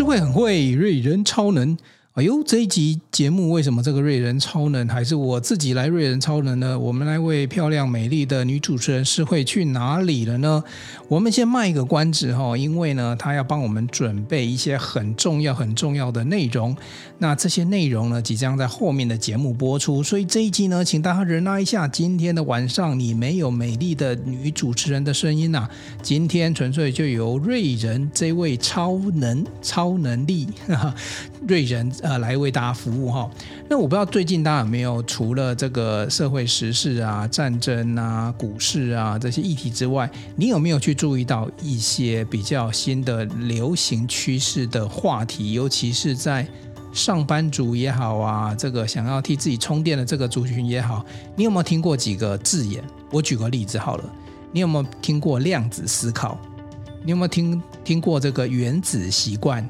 诗慧很会，瑞人超能。哎呦，这一集节目为什么这个瑞人超能还是我自己来瑞人超能呢？我们来为漂亮美丽的女主持人是会去哪里了呢？我们先卖一个关子哈，因为呢，她要帮我们准备一些很重要、很重要的内容。那这些内容呢，即将在后面的节目播出，所以这一集呢，请大家忍耐一下。今天的晚上你没有美丽的女主持人的声音呐、啊，今天纯粹就由瑞人这位超能、超能力哈哈 瑞人。呃，来为大家服务哈。那我不知道最近大家有没有除了这个社会时事啊、战争啊、股市啊这些议题之外，你有没有去注意到一些比较新的流行趋势的话题？尤其是在上班族也好啊，这个想要替自己充电的这个族群也好，你有没有听过几个字眼？我举个例子好了，你有没有听过量子思考？你有没有听听过这个原子习惯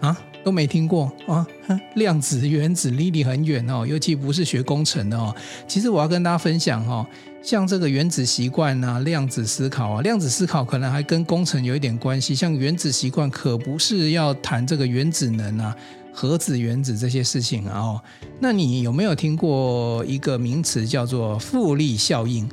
啊？都没听过啊？量子、原子离你很远哦，尤其不是学工程的哦。其实我要跟大家分享哦，像这个原子习惯啊、量子思考啊，量子思考可能还跟工程有一点关系。像原子习惯可不是要谈这个原子能啊、核子原子这些事情啊哦。那你有没有听过一个名词叫做复利效应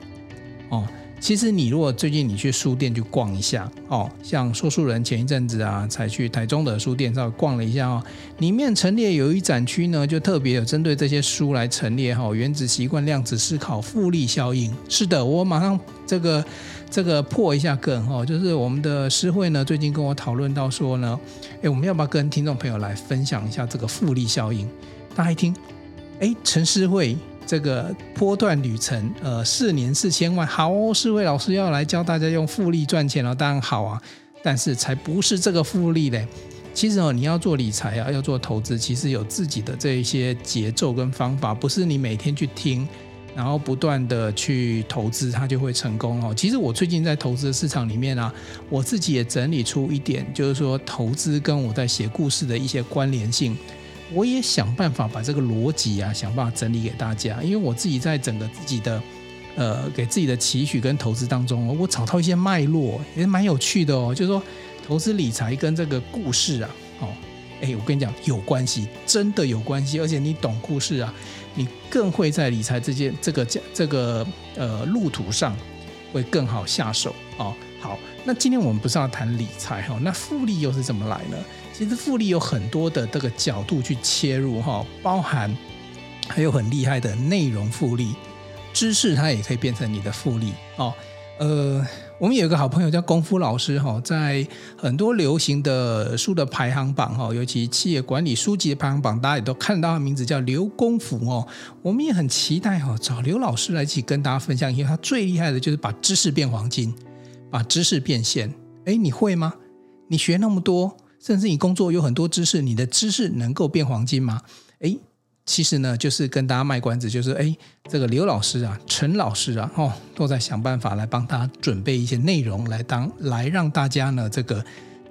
哦？其实你如果最近你去书店去逛一下哦，像说书人前一阵子啊，才去台中的书店稍微逛了一下哦，里面陈列有一展区呢，就特别有针对这些书来陈列哈，原子习惯、量子思考、复利效应。是的，我马上这个这个破一下梗哈，就是我们的诗慧呢，最近跟我讨论到说呢，诶，我们要不要跟听众朋友来分享一下这个复利效应？大家一听，诶，陈诗慧。这个波段旅程，呃，四年四千万，好哦，诗慧老师要来教大家用复利赚钱了，当然好啊，但是才不是这个复利嘞。其实哦，你要做理财啊，要做投资，其实有自己的这一些节奏跟方法，不是你每天去听，然后不断的去投资，它就会成功哦。其实我最近在投资的市场里面啊，我自己也整理出一点，就是说投资跟我在写故事的一些关联性。我也想办法把这个逻辑啊，想办法整理给大家，因为我自己在整个自己的，呃，给自己的期许跟投资当中，我找到一些脉络，也蛮有趣的哦。就是说，投资理财跟这个故事啊，哦，哎，我跟你讲有关系，真的有关系，而且你懂故事啊，你更会在理财这件这个这个呃路途上会更好下手哦。好，那今天我们不是要谈理财哈，那复利又是怎么来呢？其实复利有很多的这个角度去切入哈，包含还有很厉害的内容复利，知识它也可以变成你的复利哦。呃，我们有一个好朋友叫功夫老师哈，在很多流行的书的排行榜哈，尤其企业管理书籍的排行榜，大家也都看到他名字叫刘功夫哦。我们也很期待哈，找刘老师来一起跟大家分享，因为他最厉害的就是把知识变黄金，把知识变现。哎，你会吗？你学那么多？甚至你工作有很多知识，你的知识能够变黄金吗？诶，其实呢，就是跟大家卖关子，就是诶，这个刘老师啊、陈老师啊，哦，都在想办法来帮他准备一些内容，来当来让大家呢这个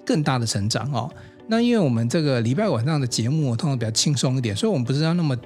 更大的成长哦。那因为我们这个礼拜晚上的节目通常比较轻松一点，所以我们不是要那么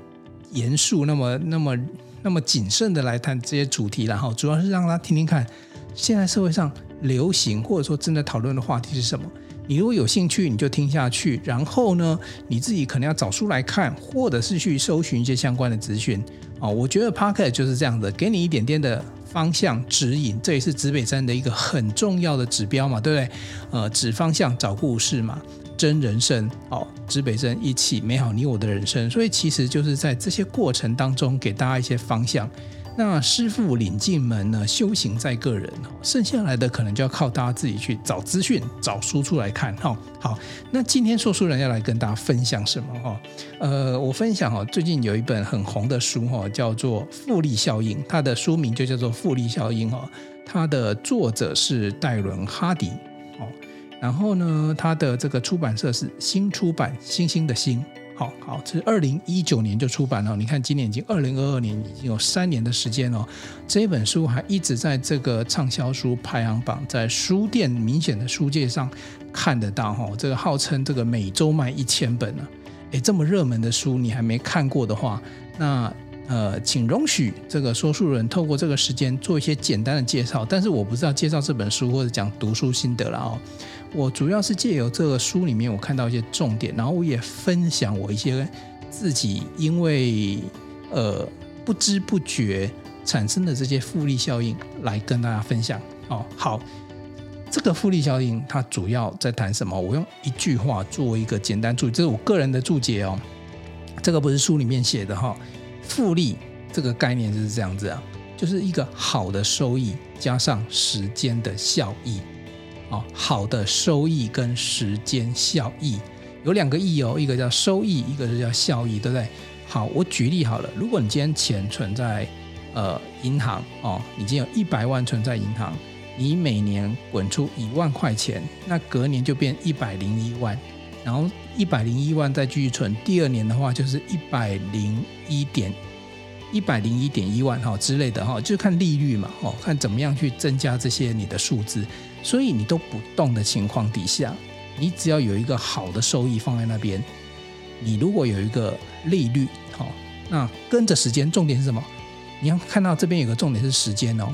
严肃、那么那么那么谨慎的来谈这些主题，然后主要是让他听听看现在社会上流行或者说正在讨论的话题是什么。你如果有兴趣，你就听下去。然后呢，你自己可能要找书来看，或者是去搜寻一些相关的资讯啊。我觉得 Podcast 就是这样的，给你一点点的方向指引，这也是指北针的一个很重要的指标嘛，对不对？呃，指方向，找故事嘛，真人生哦，指北针一起美好你我的人生。所以其实就是在这些过程当中，给大家一些方向。那师父领进门呢，修行在个人，剩下来的可能就要靠大家自己去找资讯、找书出来看哈。好，那今天说书人要来跟大家分享什么哈？呃，我分享哈，最近有一本很红的书哈，叫做《复利效应》，它的书名就叫做《复利效应》哈。它的作者是戴伦·哈迪哦，然后呢，它的这个出版社是新出版，星星的星。好好，这是二零一九年就出版了。你看，今年已经二零二二年，已经有三年的时间了。这本书还一直在这个畅销书排行榜，在书店明显的书界上看得到。哈，这个号称这个每周卖一千本呢。诶，这么热门的书，你还没看过的话，那呃，请容许这个说书人透过这个时间做一些简单的介绍。但是我不知道介绍这本书或者讲读书心得了哦。我主要是借由这个书里面我看到一些重点，然后我也分享我一些自己因为呃不知不觉产生的这些复利效应来跟大家分享。哦，好，这个复利效应它主要在谈什么？我用一句话做一个简单注，这是我个人的注解哦。这个不是书里面写的哈、复利这个概念就是这样子啊，就是一个好的收益加上时间的效益。哦，好的收益跟时间效益有两个益哦，一个叫收益，一个是叫效益，对不对？好，我举例好了，如果你今天钱存在呃银行哦，你今天有一百万存在银行，你每年滚出一万块钱，那隔年就变一百零一万，然后一百零一万再继续存，第二年的话就是一百零一点一百零一点一万哈之类的哈，就看利率嘛哦，看怎么样去增加这些你的数字。所以你都不动的情况底下，你只要有一个好的收益放在那边，你如果有一个利率，好，那跟着时间，重点是什么？你要看到这边有个重点是时间哦。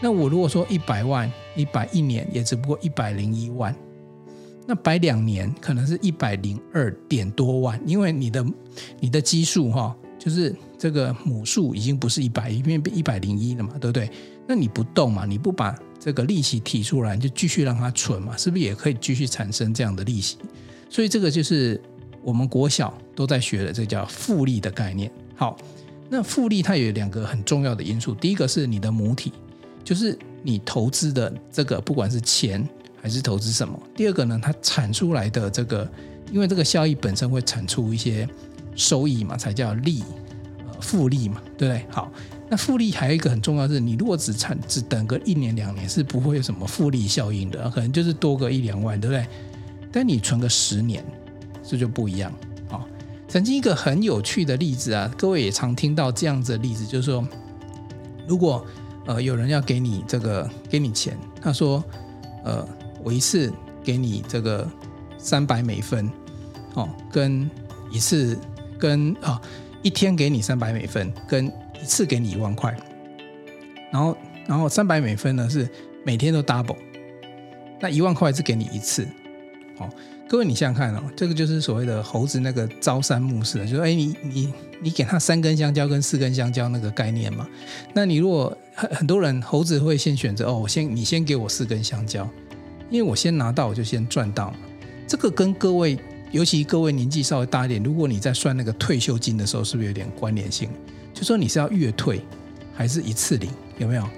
那我如果说一百万，一百一年也只不过一百零一万，那摆两年可能是一百零二点多万，因为你的你的基数哈，就是这个母数已经不是一百，因为变一百零一了嘛，对不对？那你不动嘛，你不把这个利息提出来，就继续让它存嘛，是不是也可以继续产生这样的利息？所以这个就是我们国小都在学的，这叫复利的概念。好，那复利它有两个很重要的因素，第一个是你的母体，就是你投资的这个不管是钱还是投资什么；第二个呢，它产出来的这个，因为这个效益本身会产出一些收益嘛，才叫利，呃，复利嘛，对不对？好。那复利还有一个很重要是，你如果只产只等个一年两年，是不会有什么复利效应的，可能就是多个一两万，对不对？但你存个十年，这就不一样啊。曾经一个很有趣的例子啊，各位也常听到这样子的例子，就是说，如果呃有人要给你这个给你钱，他说，呃，我一次给你这个三百美分，哦，跟一次跟啊一天给你三百美分跟。一次给你一万块，然后然后三百美分呢是每天都 double，那一万块是给你一次，哦，各位你想想看哦，这个就是所谓的猴子那个朝三暮四的，就是哎你你你给他三根香蕉跟四根香蕉那个概念嘛，那你如果很很多人猴子会先选择哦，我先你先给我四根香蕉，因为我先拿到我就先赚到嘛，这个跟各位尤其各位年纪稍微大一点，如果你在算那个退休金的时候，是不是有点关联性？就说你是要月退还是一次领，有没有？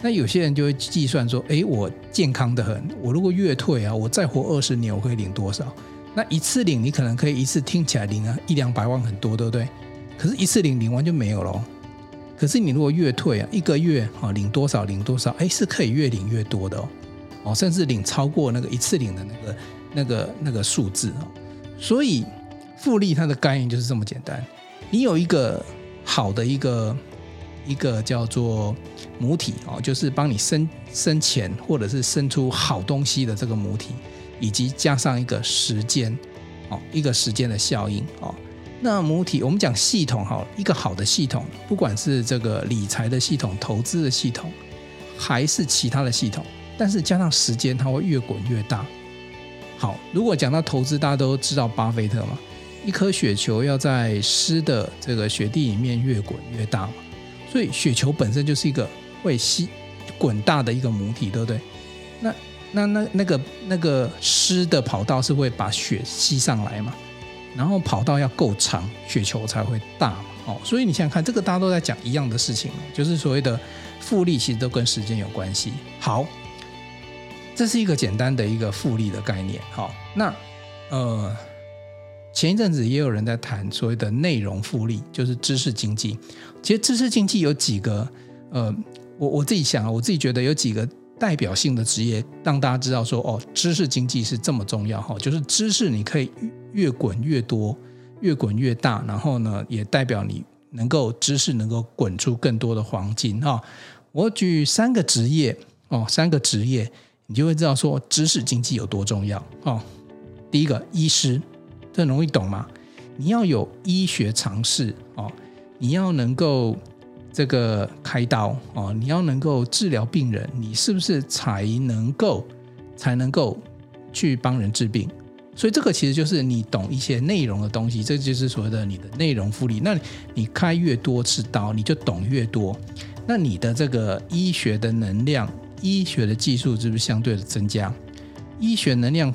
那有些人就会计算说，诶，我健康得很，我如果月退啊，我再活二十年，我可以领多少？那一次领，你可能可以一次听起来领啊一两百万很多，对不对？可是，一次领领完就没有了。可是你如果月退啊，一个月啊领多少领多少，诶，是可以越领越多的哦，哦，甚至领超过那个一次领的那个那个那个数字哦。所以复利它的概念就是这么简单，你有一个。好的一个一个叫做母体哦，就是帮你生生钱或者是生出好东西的这个母体，以及加上一个时间哦，一个时间的效应哦。那母体我们讲系统哈，一个好的系统，不管是这个理财的系统、投资的系统，还是其他的系统，但是加上时间，它会越滚越大。好，如果讲到投资，大家都知道巴菲特嘛。一颗雪球要在湿的这个雪地里面越滚越大嘛，所以雪球本身就是一个会吸滚大的一个母体，对不对？那那那那个那个湿的跑道是会把雪吸上来嘛，然后跑道要够长，雪球才会大嘛。哦，所以你想想看，这个大家都在讲一样的事情，就是所谓的复利，其实都跟时间有关系。好，这是一个简单的一个复利的概念。好，那呃。前一阵子也有人在谈所谓的内容复利，就是知识经济。其实知识经济有几个，呃，我我自己想啊，我自己觉得有几个代表性的职业，让大家知道说，哦，知识经济是这么重要哈，就是知识你可以越滚越多，越滚越大，然后呢，也代表你能够知识能够滚出更多的黄金哈。我举三个职业哦，三个职业，你就会知道说知识经济有多重要哦。第一个，医师。这容易懂吗？你要有医学常识哦，你要能够这个开刀哦，你要能够治疗病人，你是不是才能够才能够去帮人治病。所以这个其实就是你懂一些内容的东西，这就是所谓的你的内容复利。那你开越多次刀，你就懂越多。那你的这个医学的能量、医学的技术是不是相对的增加？医学能量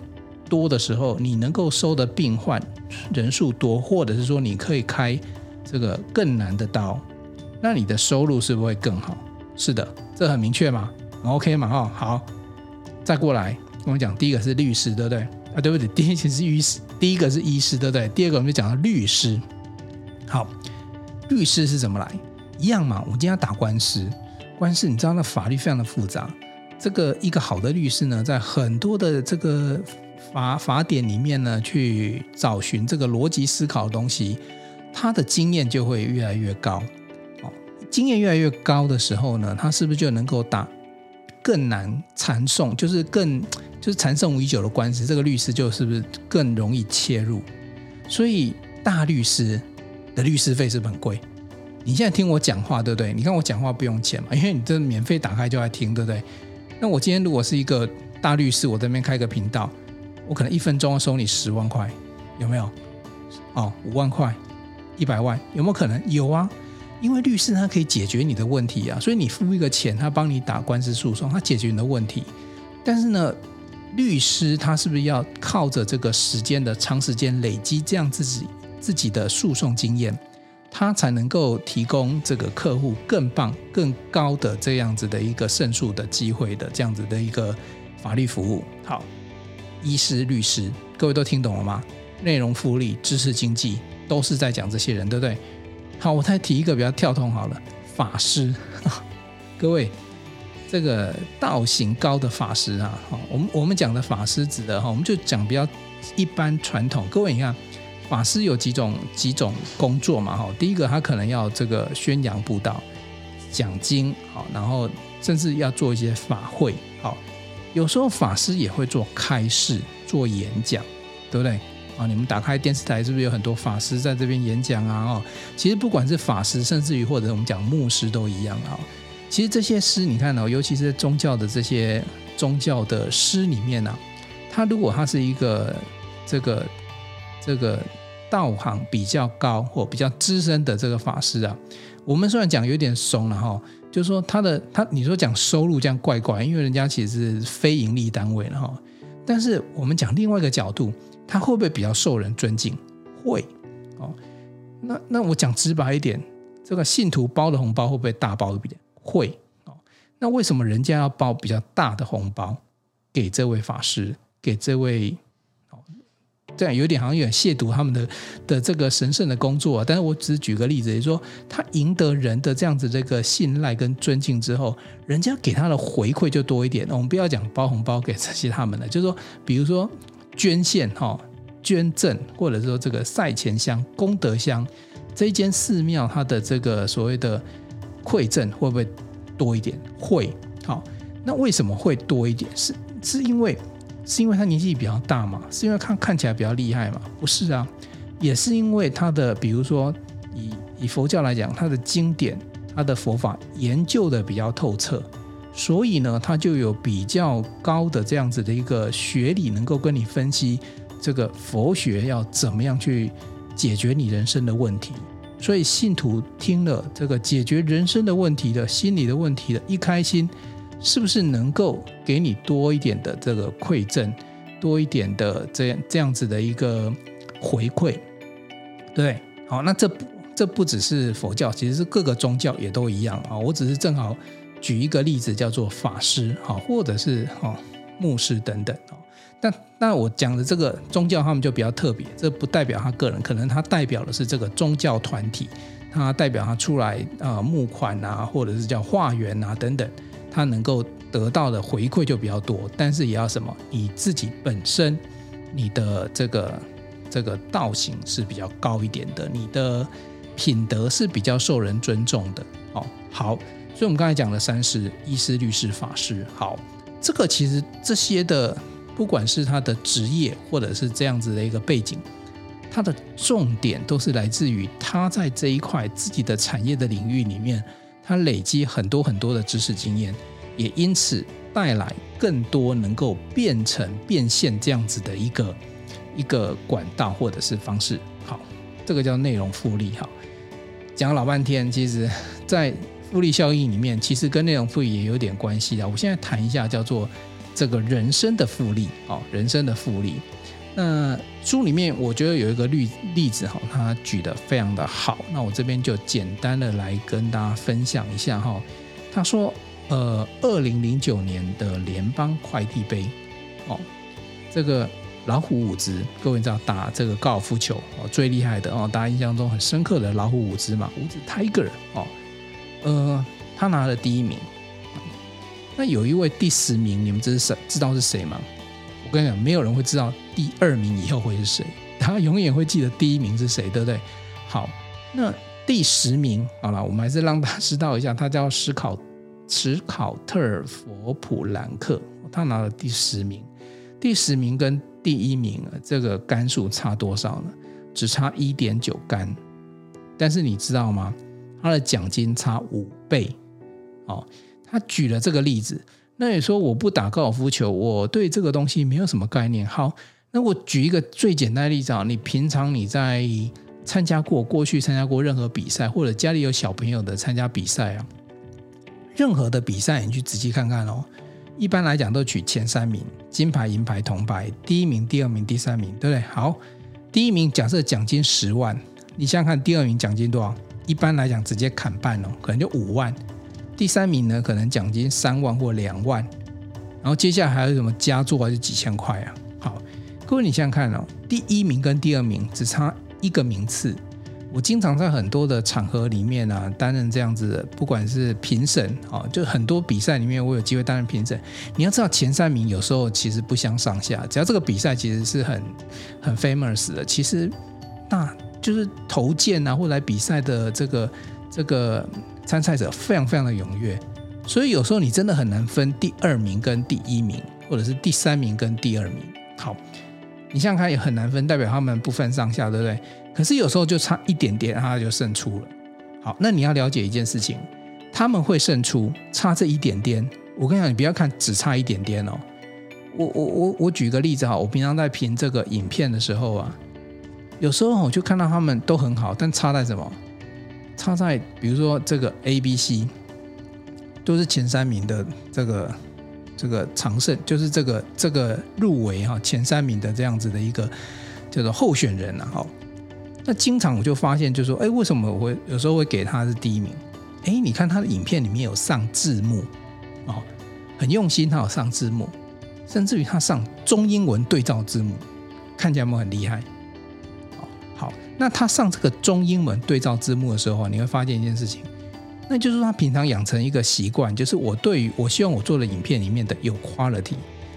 多的时候，你能够收的病患人数多，或者是说你可以开这个更难的刀，那你的收入是不是会更好？是的，这很明确嘛？OK 嘛？哈，好，再过来我们讲，第一个是律师，对不对？啊，对不对？第一其实是医师，第一个是医师，对不对？第二个我们就讲到律师。好，律师是怎么来？一样嘛。我今天要打官司，官司你知道那法律非常的复杂。这个一个好的律师呢，在很多的这个法法典里面呢，去找寻这个逻辑思考的东西，他的经验就会越来越高。哦，经验越来越高的时候呢，他是不是就能够打更难缠讼，就是更。就是缠讼已久的官司，这个律师就是不是更容易切入？所以大律师的律师费是不是很贵？你现在听我讲话，对不对？你看我讲话不用钱嘛，因为你这免费打开就来听，对不对？那我今天如果是一个大律师，我这边开个频道，我可能一分钟收你十万块，有没有？哦，五万块，一百万，有没有可能？有啊，因为律师他可以解决你的问题啊，所以你付一个钱，他帮你打官司诉讼，他解决你的问题，但是呢？律师他是不是要靠着这个时间的长时间累积这样自己自己的诉讼经验，他才能够提供这个客户更棒、更高的这样子的一个胜诉的机会的这样子的一个法律服务？好，医师、律师，各位都听懂了吗？内容复利、知识经济都是在讲这些人，对不对？好，我再提一个比较跳通好了，法师，各位。这个道行高的法师啊，哈，我们我们讲的法师指的哈，我们就讲比较一般传统。各位你看，法师有几种几种工作嘛，哈，第一个他可能要这个宣扬布道、讲经，好，然后甚至要做一些法会，好，有时候法师也会做开示、做演讲，对不对？啊，你们打开电视台是不是有很多法师在这边演讲啊？哦，其实不管是法师，甚至于或者我们讲牧师都一样啊。其实这些诗，你看哦，尤其是在宗教的这些宗教的诗里面呢、啊，他如果他是一个这个这个道行比较高或比较资深的这个法师啊，我们虽然讲有点怂了哈，就是说他的他你说讲收入这样怪怪，因为人家其实是非盈利单位了哈。但是我们讲另外一个角度，他会不会比较受人尊敬？会哦。那那我讲直白一点，这个信徒包的红包会不会大包一点？会哦，那为什么人家要包比较大的红包给这位法师，给这位这样有点好像有点亵渎他们的的这个神圣的工作啊。但是我只是举个例子，也就是说他赢得人的这样子这个信赖跟尊敬之后，人家给他的回馈就多一点。我们不要讲包红包给这些他们了，就是说，比如说捐献哈、捐赠，或者说这个赛前香、功德香，这一间寺庙它的这个所谓的。馈赠会不会多一点？会，好，那为什么会多一点？是是因为是因为他年纪比较大嘛？是因为看看起来比较厉害嘛？不是啊，也是因为他的，比如说以以佛教来讲，他的经典、他的佛法研究的比较透彻，所以呢，他就有比较高的这样子的一个学历，能够跟你分析这个佛学要怎么样去解决你人生的问题。所以信徒听了这个解决人生的问题的心理的问题的一开心，是不是能够给你多一点的这个馈赠，多一点的这样这样子的一个回馈？对，好，那这不这不只是佛教，其实是各个宗教也都一样啊。我只是正好举一个例子，叫做法师，好，或者是哈牧师等等。但那我讲的这个宗教，他们就比较特别，这不代表他个人，可能他代表的是这个宗教团体，他代表他出来啊、募款啊，或者是叫化缘啊等等，他能够得到的回馈就比较多。但是也要什么，你自己本身你的这个这个道行是比较高一点的，你的品德是比较受人尊重的。哦，好，所以我们刚才讲了三师：医师、律师、法师。好，这个其实这些的。不管是他的职业，或者是这样子的一个背景，他的重点都是来自于他在这一块自己的产业的领域里面，他累积很多很多的知识经验，也因此带来更多能够变成变现这样子的一个一个管道或者是方式。好，这个叫内容复利。哈，讲老半天，其实在复利效应里面，其实跟内容复利也有点关系啊。我现在谈一下叫做这个人生的复利。哦，人生的复利。那书里面我觉得有一个例例子哈，他举得非常的好。那我这边就简单的来跟大家分享一下哈。他说，呃，二零零九年的联邦快递杯，哦，这个老虎伍兹，各位知道打这个高尔夫球哦最厉害的哦，大家印象中很深刻的老虎伍兹嘛，伍兹 Tiger 哦，呃，他拿了第一名。那有一位第十名，你们知是知道是谁吗？我跟你讲，没有人会知道第二名以后会是谁，他永远会记得第一名是谁，对不对？好，那第十名，好了，我们还是让大家知道一下，他叫史考史考特尔·佛普兰克，他拿了第十名。第十名跟第一名这个杆数差多少呢？只差一点九杆，但是你知道吗？他的奖金差五倍。哦，他举了这个例子。那你说我不打高尔夫球，我对这个东西没有什么概念。好，那我举一个最简单的例子啊，你平常你在参加过过去参加过任何比赛，或者家里有小朋友的参加比赛啊，任何的比赛你去仔细看看哦。一般来讲都取前三名，金牌、银牌、铜牌，第一名、第二名、第三名，对不对？好，第一名假设奖金十万，你想想看第二名奖金多少？一般来讲直接砍半哦，可能就五万。第三名呢，可能奖金三万或两万，然后接下来还有什么佳作还是几千块啊？好，各位你想想看哦，第一名跟第二名只差一个名次。我经常在很多的场合里面啊，担任这样子的，不管是评审啊，就很多比赛里面我有机会担任评审。你要知道前三名有时候其实不相上下，只要这个比赛其实是很很 famous 的，其实那就是投件啊或来比赛的这个这个。参赛者非常非常的踊跃，所以有时候你真的很难分第二名跟第一名，或者是第三名跟第二名。好，你想想看也很难分，代表他们不分上下，对不对？可是有时候就差一点点，他就胜出了。好，那你要了解一件事情，他们会胜出，差这一点点。我跟你讲，你不要看只差一点点哦。我我我我举个例子哈，我平常在评这个影片的时候啊，有时候我就看到他们都很好，但差在什么？差在，比如说这个 A、B、C 都是前三名的这个这个常胜，就是这个这个入围哈前三名的这样子的一个叫做候选人呐哈。那经常我就发现，就说哎，为什么我会有时候会给他是第一名？哎，你看他的影片里面有上字幕哦，很用心，他有上字幕，甚至于他上中英文对照字幕，看起来没有很厉害？好，那他上这个中英文对照字幕的时候，你会发现一件事情，那就是他平常养成一个习惯，就是我对于我希望我做的影片里面的有 quality，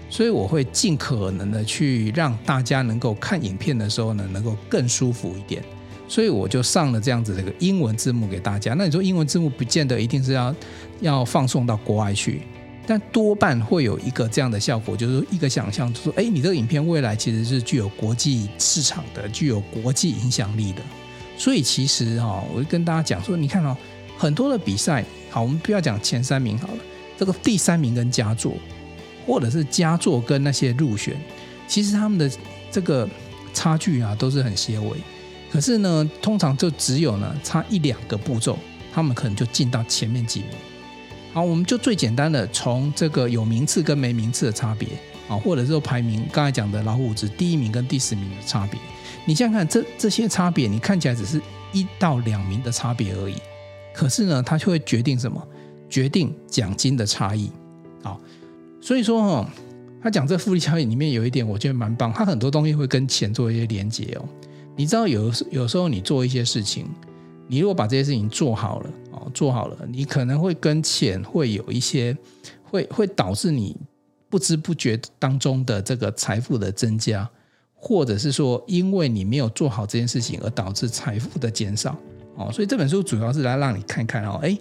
所以我会尽可能的去让大家能够看影片的时候呢，能够更舒服一点，所以我就上了这样子的一个英文字幕给大家。那你说英文字幕不见得一定是要要放送到国外去。但多半会有一个这样的效果，就是一个想象，就说，哎，你这个影片未来其实是具有国际市场的，具有国际影响力的。所以其实哈，我就跟大家讲说，你看哦，很多的比赛，好，我们不要讲前三名好了，这个第三名跟佳作，或者是佳作跟那些入选，其实他们的这个差距啊都是很些微。可是呢，通常就只有呢差一两个步骤，他们可能就进到前面几名。好，我们就最简单的从这个有名次跟没名次的差别啊，或者说排名，刚才讲的老虎伍兹第一名跟第十名的差别，你想想看这这些差别，你看起来只是一到两名的差别而已，可是呢，它就会决定什么？决定奖金的差异。好，所以说哦，他讲这复利效应里面有一点，我觉得蛮棒，他很多东西会跟钱做一些连接哦。你知道有有时候你做一些事情。你如果把这些事情做好了，哦，做好了，你可能会跟钱会有一些，会会导致你不知不觉当中的这个财富的增加，或者是说，因为你没有做好这件事情而导致财富的减少，哦，所以这本书主要是来让你看看哦，诶，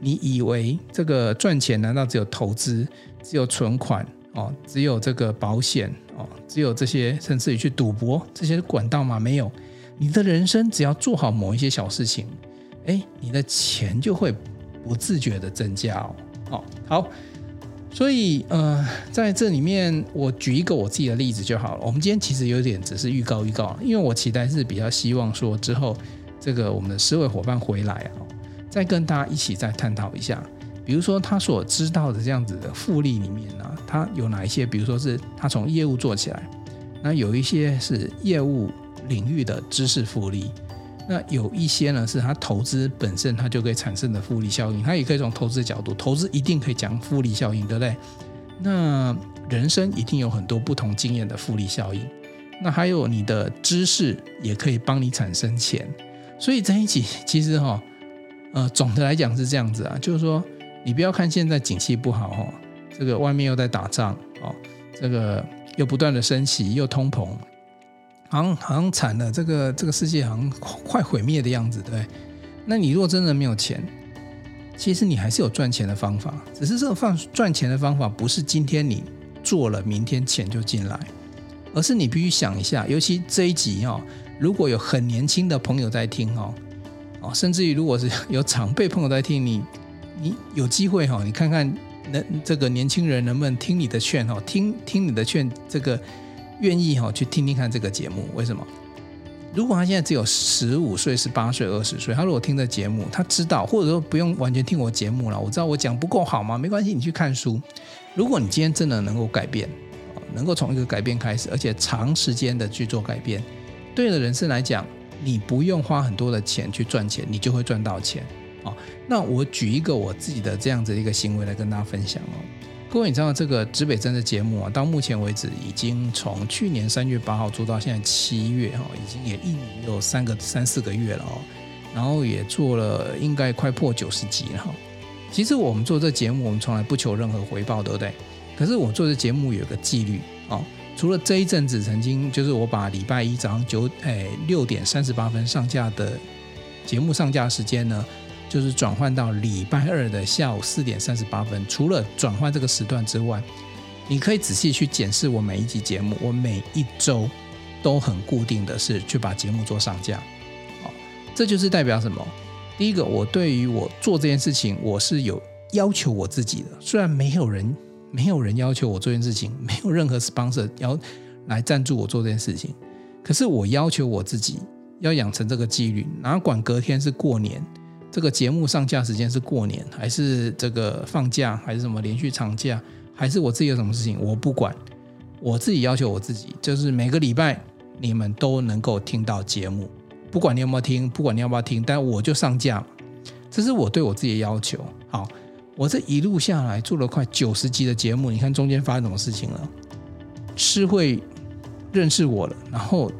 你以为这个赚钱难道只有投资、只有存款哦、只有这个保险哦、只有这些，甚至于去赌博这些管道吗？没有。你的人生只要做好某一些小事情，哎，你的钱就会不自觉的增加哦。好，所以呃，在这里面我举一个我自己的例子就好了。我们今天其实有点只是预告预告，因为我期待是比较希望说之后这个我们的思维伙伴回来啊，再跟大家一起再探讨一下，比如说他所知道的这样子的复利里面呢、啊，他有哪一些？比如说是他从业务做起来，那有一些是业务领域的知识复利。那有一些呢，是他投资本身他就可以产生的复利效应，他也可以从投资角度，投资一定可以讲复利效应，对不对？那人生一定有很多不同经验的复利效应，那还有你的知识也可以帮你产生钱，所以这一集 其实哈，呃，总的来讲是这样子啊，就是说你不要看现在景气不好哈，这个外面又在打仗哦，这个又不断的升息又通膨。好像好像惨了，这个这个世界好像快毁灭的样子，对？那你如果真的没有钱，其实你还是有赚钱的方法，只是这个方赚钱的方法不是今天你做了，明天钱就进来，而是你必须想一下，尤其这一集哦，如果有很年轻的朋友在听哦，哦，甚至于如果是 有长辈朋友在听，你你有机会哈，你看看能这个年轻人能不能听你的劝哦，听听你的劝这个。愿意哈去听听看这个节目，为什么？如果他现在只有十五岁、十八岁、二十岁，他如果听这节目，他知道，或者说不用完全听我节目了，我知道我讲不够好吗？没关系，你去看书。如果你今天真的能够改变，能够从一个改变开始，而且长时间的去做改变，对的人生来讲，你不用花很多的钱去赚钱，你就会赚到钱。哦，那我举一个我自己的这样子一个行为来跟大家分享哦。各位，你知道这个指北针的节目啊，到目前为止已经从去年三月八号做到现在七月哈，已经也一年有三个三四个月了哦，然后也做了应该快破九十集了哈。其实我们做这节目，我们从来不求任何回报，对不对？可是我做这节目有个纪律哦，除了这一阵子曾经就是我把礼拜一早上九哎六点三十八分上架的节目上架时间呢。就是转换到礼拜二的下午四点三十八分。除了转换这个时段之外，你可以仔细去检视我每一集节目。我每一周都很固定的是去把节目做上架。好，这就是代表什么？第一个，我对于我做这件事情，我是有要求我自己的。虽然没有人没有人要求我做这件事情，没有任何 sponsor 要来赞助我做这件事情，可是我要求我自己要养成这个纪律，哪管隔天是过年。这个节目上架时间是过年，还是这个放假，还是什么连续长假，还是我自己有什么事情，我不管。我自己要求我自己，就是每个礼拜你们都能够听到节目，不管你有没有听，不管你要不要听，但我就上架。这是我对我自己的要求。好，我这一路下来做了快九十集的节目，你看中间发生什么事情了？诗慧认识我了，然后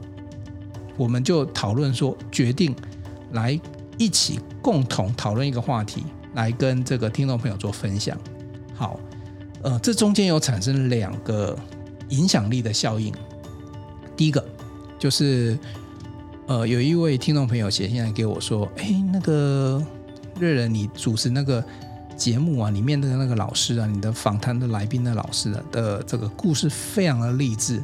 我们就讨论说，决定来。一起共同讨论一个话题，来跟这个听众朋友做分享。好，呃，这中间有产生两个影响力的效应。第一个就是，呃，有一位听众朋友写信来给我说：“哎，那个瑞仁，你主持那个节目啊，里面的那个老师啊，你的访谈的来宾的老师的的这个故事非常的励志。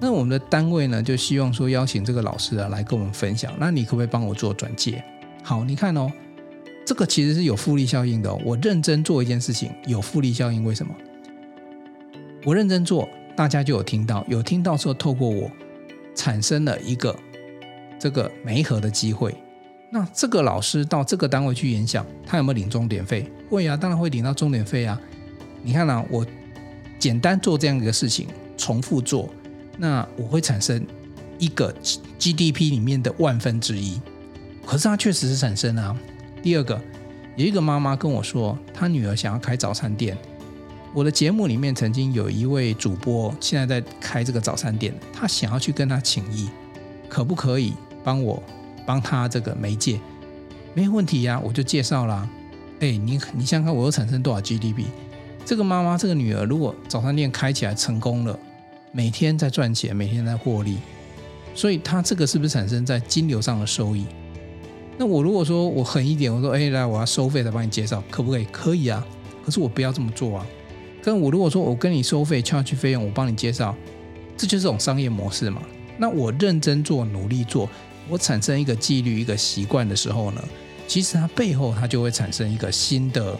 那我们的单位呢，就希望说邀请这个老师啊来跟我们分享。那你可不可以帮我做转介？”好，你看哦，这个其实是有复利效应的。我认真做一件事情，有复利效应。为什么？我认真做，大家就有听到，有听到之后，透过我产生了一个这个媒合的机会。那这个老师到这个单位去演讲，他有没有领钟点费？会啊，当然会领到钟点费啊。你看啊，我简单做这样一个事情，重复做，那我会产生一个 GDP 里面的万分之一。可是它确实是产生啊。第二个，有一个妈妈跟我说，她女儿想要开早餐店。我的节目里面曾经有一位主播，现在在开这个早餐店，她想要去跟他请益，可不可以帮我帮他这个媒介？没有问题呀，我就介绍啦。哎，你你想想看，我又产生多少 GDP？这个妈妈这个女儿如果早餐店开起来成功了，每天在赚钱，每天在获利，所以她这个是不是产生在金流上的收益？那我如果说我狠一点，我说哎，来，我要收费来帮你介绍，可不可以？可以啊。可是我不要这么做啊。跟我如果说我跟你收费，charge 费用，我帮你介绍，这就是种商业模式嘛。那我认真做，努力做，我产生一个纪律、一个习惯的时候呢，其实它背后它就会产生一个新的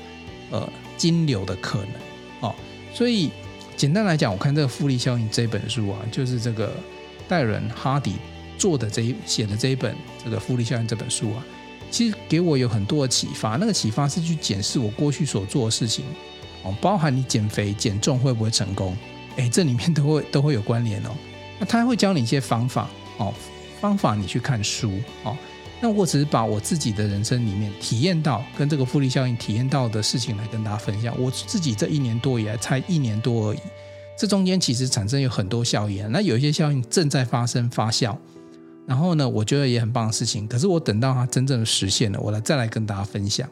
呃金流的可能。哦，所以简单来讲，我看这个复利效应这本书啊，就是这个戴伦哈迪做的这一写的这一本这个复利效应这本书啊，其实给我有很多的启发。那个启发是去检视我过去所做的事情哦，包含你减肥减重会不会成功？哎，这里面都会都会有关联哦。那他会教你一些方法哦，方法你去看书哦。那我只是把我自己的人生里面体验到跟这个复利效应体验到的事情来跟大家分享。我自己这一年多以来才一年多而已，这中间其实产生有很多效应。那有一些效应正在发生发酵，然后呢，我觉得也很棒的事情。可是我等到它真正的实现了，我来再来跟大家分享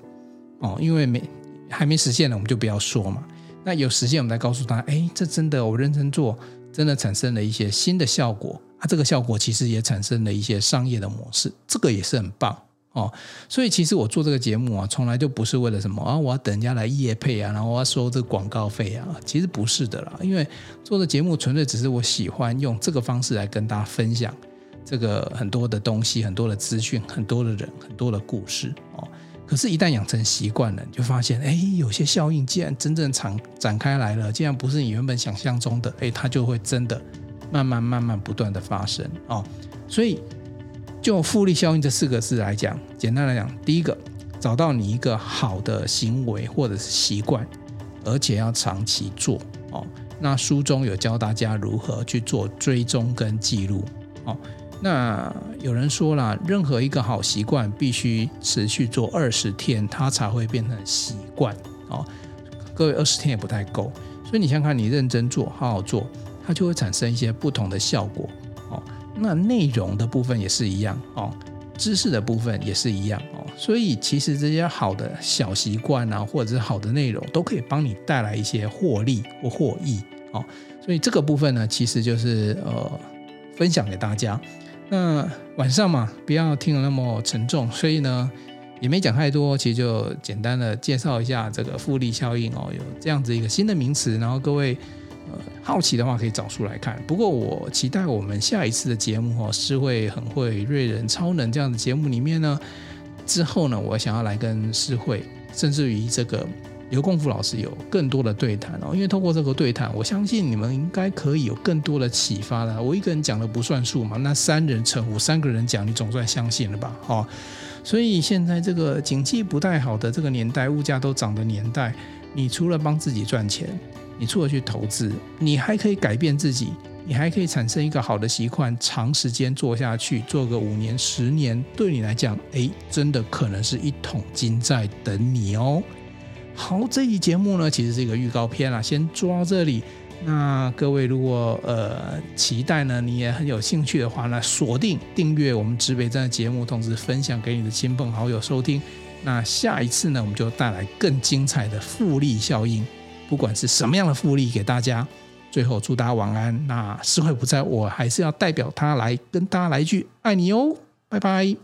哦。因为没还没实现呢，我们就不要说嘛。那有实现，我们再告诉他，哎，这真的我认真做，真的产生了一些新的效果。它这个效果其实也产生了一些商业的模式，这个也是很棒哦。所以其实我做这个节目啊，从来就不是为了什么啊，我要等人家来业配啊，然后我要收这个广告费啊，其实不是的啦。因为做的节目纯粹只是我喜欢用这个方式来跟大家分享这个很多的东西、很多的资讯、很多的人、很多的故事哦。可是，一旦养成习惯了，你就发现，哎，有些效应既然真正展展开来了，既然不是你原本想象中的，哎，它就会真的。慢慢慢慢不断的发生哦，所以就复利效应这四个字来讲，简单来讲，第一个找到你一个好的行为或者是习惯，而且要长期做哦。那书中有教大家如何去做追踪跟记录哦。那有人说了，任何一个好习惯必须持续做二十天，它才会变成习惯哦。各位二十天也不太够，所以你想看，你认真做，好好做。它就会产生一些不同的效果哦。那内容的部分也是一样哦，知识的部分也是一样哦。所以其实这些好的小习惯啊，或者是好的内容，都可以帮你带来一些获利或获益哦。所以这个部分呢，其实就是呃分享给大家。那晚上嘛，不要听得那么沉重，所以呢也没讲太多，其实就简单的介绍一下这个复利效应哦，有这样子一个新的名词，然后各位。呃，好奇的话可以找书来看。不过我期待我们下一次的节目哦，是会很会瑞人超能这样的节目里面呢，之后呢，我想要来跟诗慧，甚至于这个刘功夫老师有更多的对谈哦。因为通过这个对谈，我相信你们应该可以有更多的启发了。我一个人讲的不算数嘛，那三人成虎，三个人讲，你总算相信了吧？哦，所以现在这个经济不太好的这个年代，物价都涨的年代，你除了帮自己赚钱。你除了去投资，你还可以改变自己，你还可以产生一个好的习惯，长时间做下去，做个五年、十年，对你来讲，诶，真的可能是一桶金在等你哦。好，这期节目呢，其实是一个预告片啦，先做到这里。那各位如果呃期待呢，你也很有兴趣的话呢，锁定订阅我们指北站的节目，同时分享给你的亲朋好友收听。那下一次呢，我们就带来更精彩的复利效应。不管是什么样的复利给大家，最后祝大家晚安。那诗慧不在，我还是要代表他来跟大家来一句爱你哦，拜拜。